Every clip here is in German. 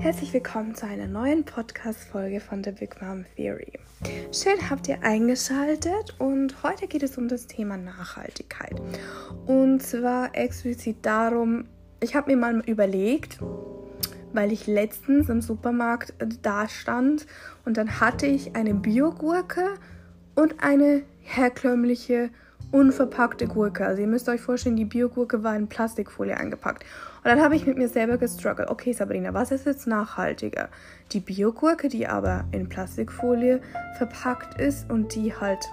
Herzlich willkommen zu einer neuen Podcast-Folge von The Big Mom Theory. Schön habt ihr eingeschaltet und heute geht es um das Thema Nachhaltigkeit. Und zwar explizit darum, ich habe mir mal überlegt, weil ich letztens im Supermarkt da stand und dann hatte ich eine Biogurke und eine herkömmliche unverpackte Gurke. Also ihr müsst euch vorstellen, die Biogurke war in Plastikfolie eingepackt. Und dann habe ich mit mir selber gestruggelt. Okay, Sabrina, was ist jetzt nachhaltiger? Die Biogurke, die aber in Plastikfolie verpackt ist und die halt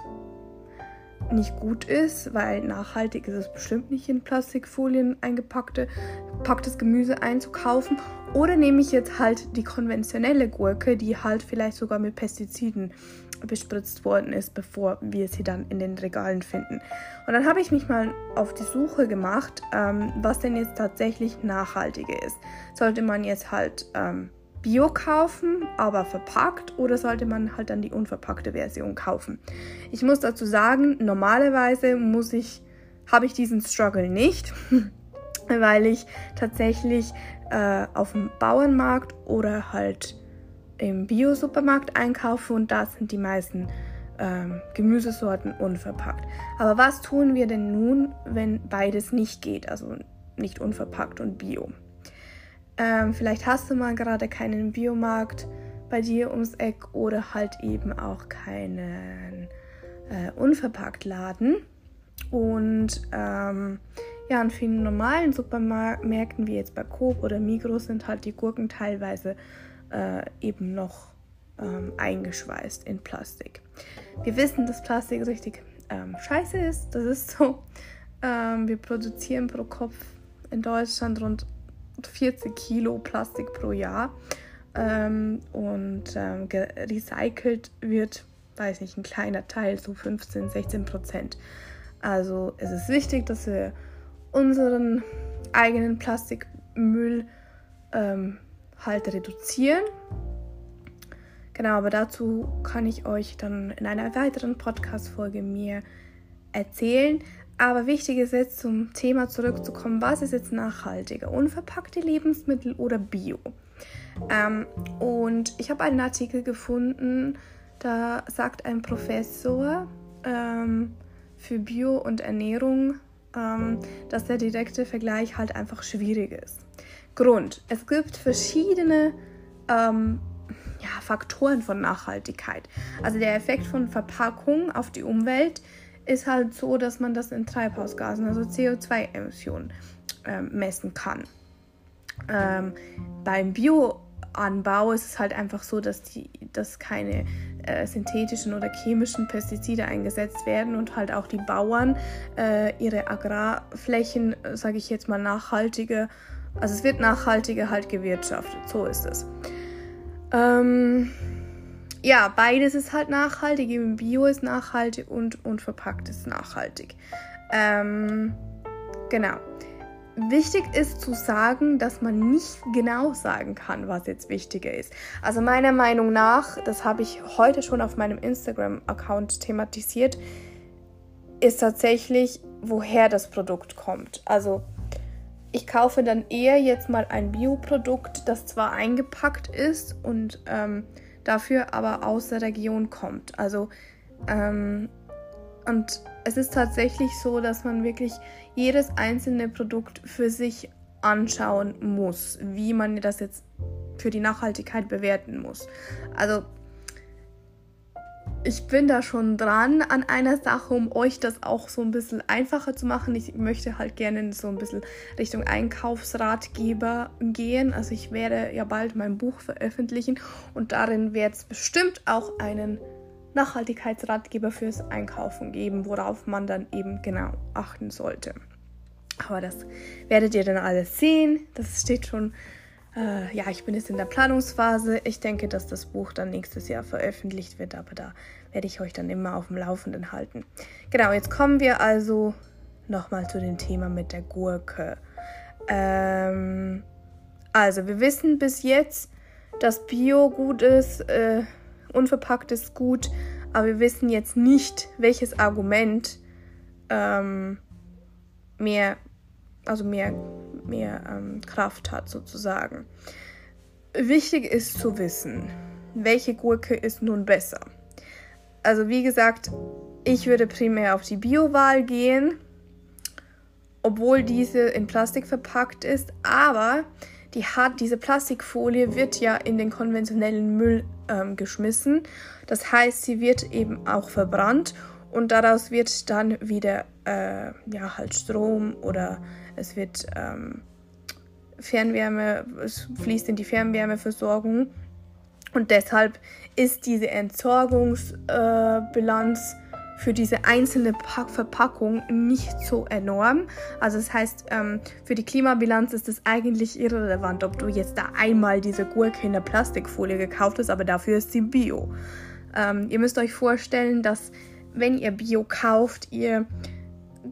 nicht gut ist, weil nachhaltig ist es bestimmt nicht in Plastikfolien eingepackte packtes Gemüse einzukaufen. Oder nehme ich jetzt halt die konventionelle Gurke, die halt vielleicht sogar mit Pestiziden bespritzt worden ist, bevor wir sie dann in den Regalen finden. Und dann habe ich mich mal auf die Suche gemacht, ähm, was denn jetzt tatsächlich nachhaltiger ist. Sollte man jetzt halt ähm, Bio kaufen, aber verpackt, oder sollte man halt dann die unverpackte Version kaufen? Ich muss dazu sagen, normalerweise muss ich, habe ich diesen Struggle nicht, weil ich tatsächlich äh, auf dem Bauernmarkt oder halt im Bio-Supermarkt einkaufe und da sind die meisten ähm, Gemüsesorten unverpackt. Aber was tun wir denn nun, wenn beides nicht geht, also nicht unverpackt und Bio? Ähm, vielleicht hast du mal gerade keinen Biomarkt bei dir ums Eck oder halt eben auch keinen äh, Unverpacktladen. Und ähm, ja, in vielen normalen Supermärkten wie jetzt bei Coop oder Migros sind halt die Gurken teilweise äh, eben noch ähm, eingeschweißt in Plastik. Wir wissen, dass Plastik richtig ähm, scheiße ist. Das ist so. Ähm, wir produzieren pro Kopf in Deutschland rund 40 Kilo Plastik pro Jahr. Ähm, und ähm, recycelt wird, weiß nicht, ein kleiner Teil, so 15, 16 Prozent. Also es ist wichtig, dass wir unseren eigenen Plastikmüll ähm, halt reduzieren. Genau, aber dazu kann ich euch dann in einer weiteren Podcast-Folge mir erzählen. Aber wichtig ist jetzt zum Thema zurückzukommen, was ist jetzt nachhaltiger? Unverpackte Lebensmittel oder Bio? Ähm, und ich habe einen Artikel gefunden, da sagt ein Professor ähm, für Bio und Ernährung, ähm, dass der direkte Vergleich halt einfach schwierig ist. Grund. Es gibt verschiedene ähm, ja, Faktoren von Nachhaltigkeit. Also der Effekt von Verpackung auf die Umwelt ist halt so, dass man das in Treibhausgasen, also CO2-Emissionen, äh, messen kann. Ähm, beim Bioanbau ist es halt einfach so, dass, die, dass keine äh, synthetischen oder chemischen Pestizide eingesetzt werden und halt auch die Bauern äh, ihre Agrarflächen, sage ich jetzt mal, nachhaltiger also es wird nachhaltiger halt gewirtschaftet, so ist es. Ähm, ja, beides ist halt nachhaltig, eben Bio ist nachhaltig und unverpackt ist nachhaltig. Ähm, genau. Wichtig ist zu sagen, dass man nicht genau sagen kann, was jetzt wichtiger ist. Also meiner Meinung nach, das habe ich heute schon auf meinem Instagram-Account thematisiert, ist tatsächlich, woher das Produkt kommt. Also ich kaufe dann eher jetzt mal ein Bioprodukt, das zwar eingepackt ist und ähm, dafür aber aus der Region kommt. Also ähm, und es ist tatsächlich so, dass man wirklich jedes einzelne Produkt für sich anschauen muss, wie man das jetzt für die Nachhaltigkeit bewerten muss. Also ich bin da schon dran an einer Sache, um euch das auch so ein bisschen einfacher zu machen. Ich möchte halt gerne so ein bisschen Richtung Einkaufsratgeber gehen. Also ich werde ja bald mein Buch veröffentlichen und darin wird es bestimmt auch einen Nachhaltigkeitsratgeber fürs Einkaufen geben, worauf man dann eben genau achten sollte. Aber das werdet ihr dann alles sehen. Das steht schon äh, ja, ich bin jetzt in der Planungsphase. Ich denke, dass das Buch dann nächstes Jahr veröffentlicht wird, aber da werde ich euch dann immer auf dem Laufenden halten. Genau, jetzt kommen wir also nochmal zu dem Thema mit der Gurke. Ähm, also, wir wissen bis jetzt, dass Bio gut ist, äh, unverpackt ist gut, aber wir wissen jetzt nicht, welches Argument ähm, mehr, also mehr mehr ähm, Kraft hat sozusagen. wichtig ist zu wissen, welche Gurke ist nun besser. Also wie gesagt, ich würde primär auf die Bio-Wahl gehen, obwohl diese in Plastik verpackt ist, aber die hat, diese Plastikfolie wird ja in den konventionellen Müll ähm, geschmissen. Das heißt, sie wird eben auch verbrannt und daraus wird dann wieder äh, ja halt Strom oder es wird ähm, Fernwärme, es fließt in die Fernwärmeversorgung und deshalb ist diese Entsorgungsbilanz äh, für diese einzelne Pack Verpackung nicht so enorm. Also das heißt, ähm, für die Klimabilanz ist es eigentlich irrelevant, ob du jetzt da einmal diese Gurke in der Plastikfolie gekauft hast, aber dafür ist sie Bio. Ähm, ihr müsst euch vorstellen, dass wenn ihr Bio kauft, ihr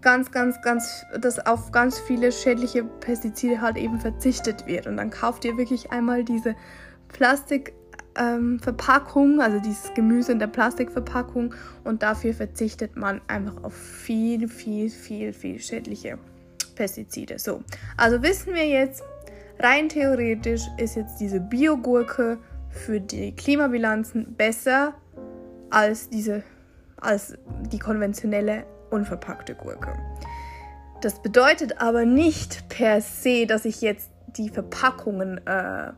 ganz, ganz, ganz, dass auf ganz viele schädliche Pestizide halt eben verzichtet wird. Und dann kauft ihr wirklich einmal diese Plastik ähm, also dieses Gemüse in der Plastikverpackung und dafür verzichtet man einfach auf viel, viel, viel, viel schädliche Pestizide. So, also wissen wir jetzt, rein theoretisch ist jetzt diese Biogurke für die Klimabilanzen besser als diese, als die konventionelle unverpackte Gurke. Das bedeutet aber nicht per se, dass ich jetzt die Verpackungen äh,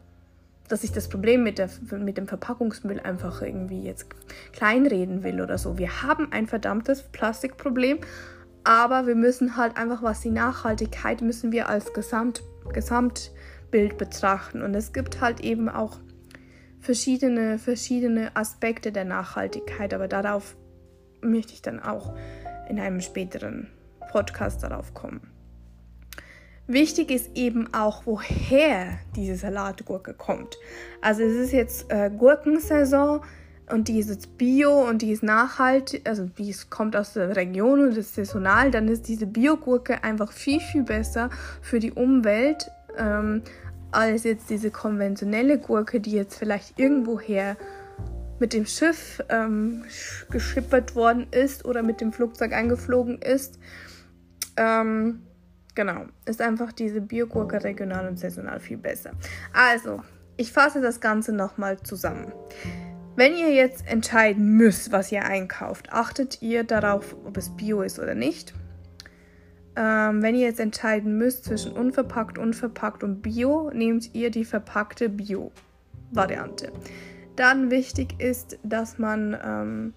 dass ich das Problem mit, der, mit dem Verpackungsmüll einfach irgendwie jetzt kleinreden will oder so. Wir haben ein verdammtes Plastikproblem, aber wir müssen halt einfach, was die Nachhaltigkeit, müssen wir als Gesamt, Gesamtbild betrachten. Und es gibt halt eben auch verschiedene, verschiedene Aspekte der Nachhaltigkeit, aber darauf möchte ich dann auch in einem späteren Podcast darauf kommen. Wichtig ist eben auch, woher diese Salatgurke kommt. Also es ist jetzt äh, Gurkensaison und die ist jetzt bio und die ist nachhaltig, also die kommt aus der Region und ist saisonal, dann ist diese Biogurke einfach viel, viel besser für die Umwelt ähm, als jetzt diese konventionelle Gurke, die jetzt vielleicht irgendwoher mit dem Schiff ähm, geschippert worden ist oder mit dem Flugzeug eingeflogen ist. Ähm, Genau, ist einfach diese Biogurke regional und saisonal viel besser. Also, ich fasse das Ganze nochmal zusammen. Wenn ihr jetzt entscheiden müsst, was ihr einkauft, achtet ihr darauf, ob es Bio ist oder nicht. Ähm, wenn ihr jetzt entscheiden müsst zwischen unverpackt, unverpackt und Bio, nehmt ihr die verpackte Bio-Variante. Dann wichtig ist, dass man ähm,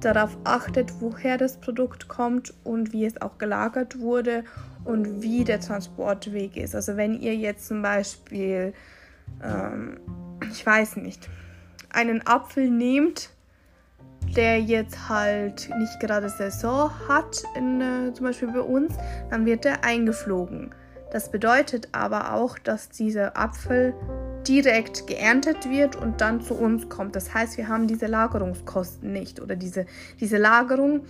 darauf achtet, woher das Produkt kommt und wie es auch gelagert wurde und wie der Transportweg ist. Also wenn ihr jetzt zum Beispiel, ähm, ich weiß nicht, einen Apfel nehmt, der jetzt halt nicht gerade Saison hat, in, äh, zum Beispiel bei uns, dann wird er eingeflogen. Das bedeutet aber auch, dass dieser Apfel direkt geerntet wird und dann zu uns kommt. Das heißt, wir haben diese Lagerungskosten nicht oder diese, diese Lagerung,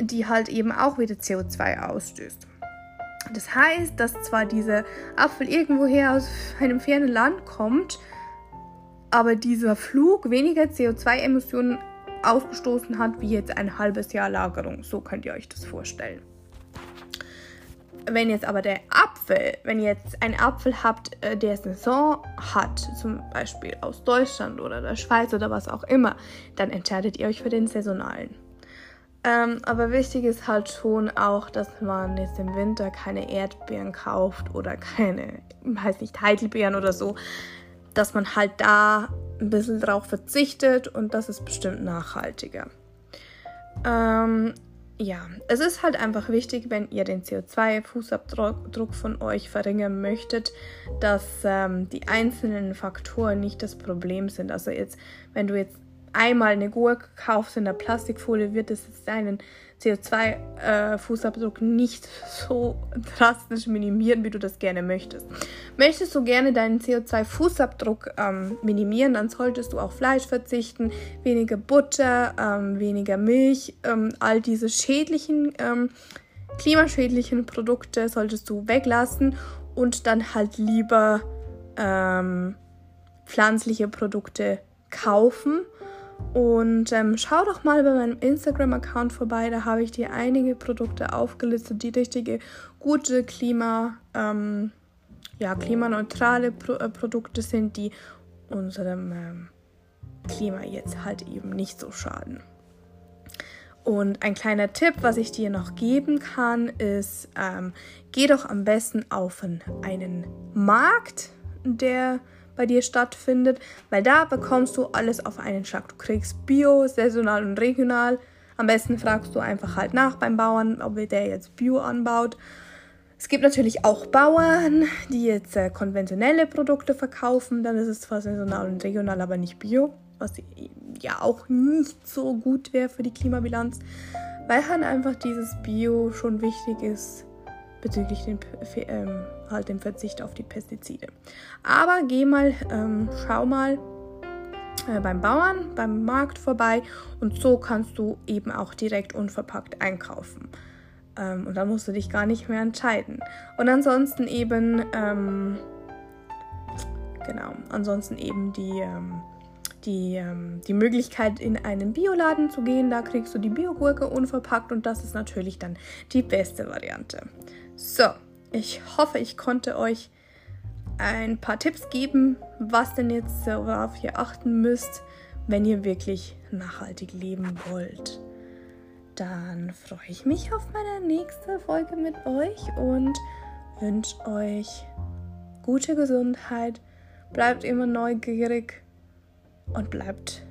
die halt eben auch wieder CO2 ausstößt. Das heißt, dass zwar dieser Apfel irgendwoher aus einem fernen Land kommt, aber dieser Flug weniger CO2-Emissionen ausgestoßen hat, wie jetzt ein halbes Jahr Lagerung. So könnt ihr euch das vorstellen. Wenn jetzt aber der Apfel, wenn ihr jetzt einen Apfel habt, äh, der Saison hat, zum Beispiel aus Deutschland oder der Schweiz oder was auch immer, dann entscheidet ihr euch für den saisonalen. Ähm, aber wichtig ist halt schon auch, dass man jetzt im Winter keine Erdbeeren kauft oder keine, weiß nicht, Heidelbeeren oder so. Dass man halt da ein bisschen drauf verzichtet und das ist bestimmt nachhaltiger. Ähm, ja, es ist halt einfach wichtig, wenn ihr den CO2-Fußabdruck von euch verringern möchtet, dass ähm, die einzelnen Faktoren nicht das Problem sind. Also jetzt, wenn du jetzt einmal eine Gurke kaufst in der Plastikfolie, wird es deinen CO2-Fußabdruck äh, nicht so drastisch minimieren, wie du das gerne möchtest. Möchtest du gerne deinen CO2-Fußabdruck ähm, minimieren, dann solltest du auf Fleisch verzichten, weniger Butter, ähm, weniger Milch, ähm, all diese schädlichen, ähm, klimaschädlichen Produkte solltest du weglassen und dann halt lieber ähm, pflanzliche Produkte kaufen und ähm, schau doch mal bei meinem Instagram-Account vorbei, da habe ich dir einige Produkte aufgelistet, die richtige, gute Klima, ähm, ja, klimaneutrale Pro äh, Produkte sind, die unserem ähm, Klima jetzt halt eben nicht so schaden. Und ein kleiner Tipp, was ich dir noch geben kann, ist, ähm, geh doch am besten auf einen Markt, der bei dir stattfindet, weil da bekommst du alles auf einen Schlag. Du kriegst Bio, saisonal und regional. Am besten fragst du einfach halt nach beim Bauern, ob der jetzt Bio anbaut. Es gibt natürlich auch Bauern, die jetzt äh, konventionelle Produkte verkaufen. Dann ist es zwar saisonal und regional, aber nicht Bio, was ja auch nicht so gut wäre für die Klimabilanz, weil halt einfach dieses Bio schon wichtig ist bezüglich den, ähm, halt dem Verzicht auf die Pestizide. Aber geh mal, ähm, schau mal äh, beim Bauern, beim Markt vorbei und so kannst du eben auch direkt unverpackt einkaufen. Ähm, und dann musst du dich gar nicht mehr entscheiden. Und ansonsten eben, ähm, genau, ansonsten eben die, ähm, die, ähm, die Möglichkeit, in einen Bioladen zu gehen. Da kriegst du die Biogurke unverpackt und das ist natürlich dann die beste Variante. So, ich hoffe, ich konnte euch ein paar Tipps geben, was denn jetzt, worauf ihr achten müsst, wenn ihr wirklich nachhaltig leben wollt. Dann freue ich mich auf meine nächste Folge mit euch und wünsche euch gute Gesundheit. Bleibt immer neugierig und bleibt,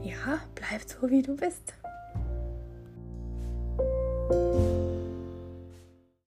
ja, bleibt so wie du bist.